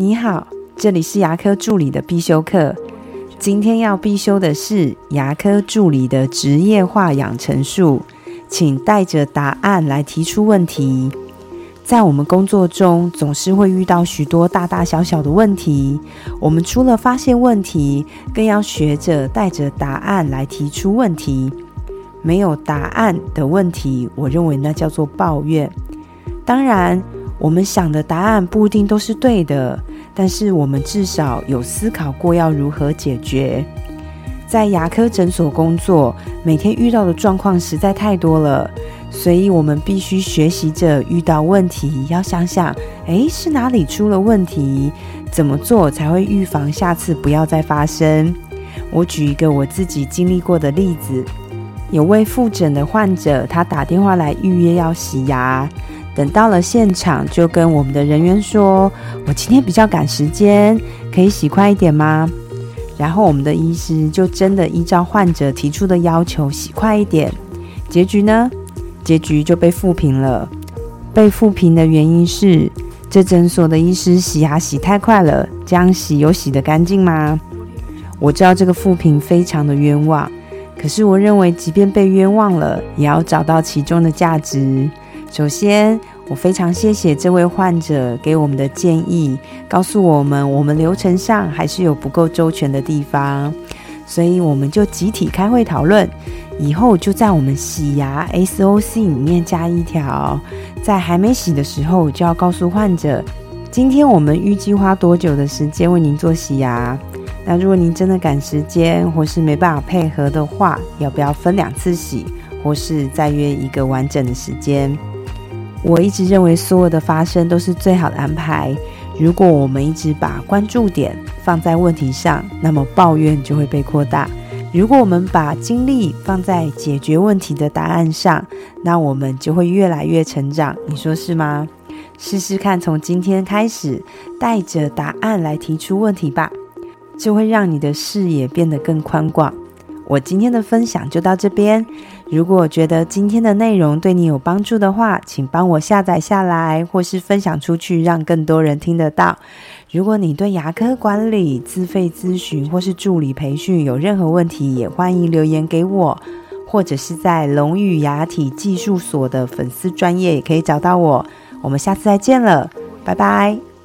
你好，这里是牙科助理的必修课。今天要必修的是牙科助理的职业化养成术，请带着答案来提出问题。在我们工作中，总是会遇到许多大大小小的问题。我们除了发现问题，更要学着带着答案来提出问题。没有答案的问题，我认为那叫做抱怨。当然。我们想的答案不一定都是对的，但是我们至少有思考过要如何解决。在牙科诊所工作，每天遇到的状况实在太多了，所以我们必须学习着遇到问题要想想：诶，是哪里出了问题？怎么做才会预防下次不要再发生？我举一个我自己经历过的例子：有位复诊的患者，他打电话来预约要洗牙。等到了现场，就跟我们的人员说：“我今天比较赶时间，可以洗快一点吗？”然后我们的医师就真的依照患者提出的要求洗快一点。结局呢？结局就被复评了。被复评的原因是，这诊所的医师洗牙洗太快了，这样洗有洗得干净吗？我知道这个复评非常的冤枉，可是我认为，即便被冤枉了，也要找到其中的价值。首先，我非常谢谢这位患者给我们的建议，告诉我们我们流程上还是有不够周全的地方，所以我们就集体开会讨论，以后就在我们洗牙 SOC 里面加一条，在还没洗的时候就要告诉患者，今天我们预计花多久的时间为您做洗牙。那如果您真的赶时间或是没办法配合的话，要不要分两次洗，或是再约一个完整的时间？我一直认为，所有的发生都是最好的安排。如果我们一直把关注点放在问题上，那么抱怨就会被扩大；如果我们把精力放在解决问题的答案上，那我们就会越来越成长。你说是吗？试试看，从今天开始，带着答案来提出问题吧，就会让你的视野变得更宽广。我今天的分享就到这边。如果觉得今天的内容对你有帮助的话，请帮我下载下来，或是分享出去，让更多人听得到。如果你对牙科管理、自费咨询或是助理培训有任何问题，也欢迎留言给我，或者是在龙语牙体技术所的粉丝专业也可以找到我。我们下次再见了，拜拜。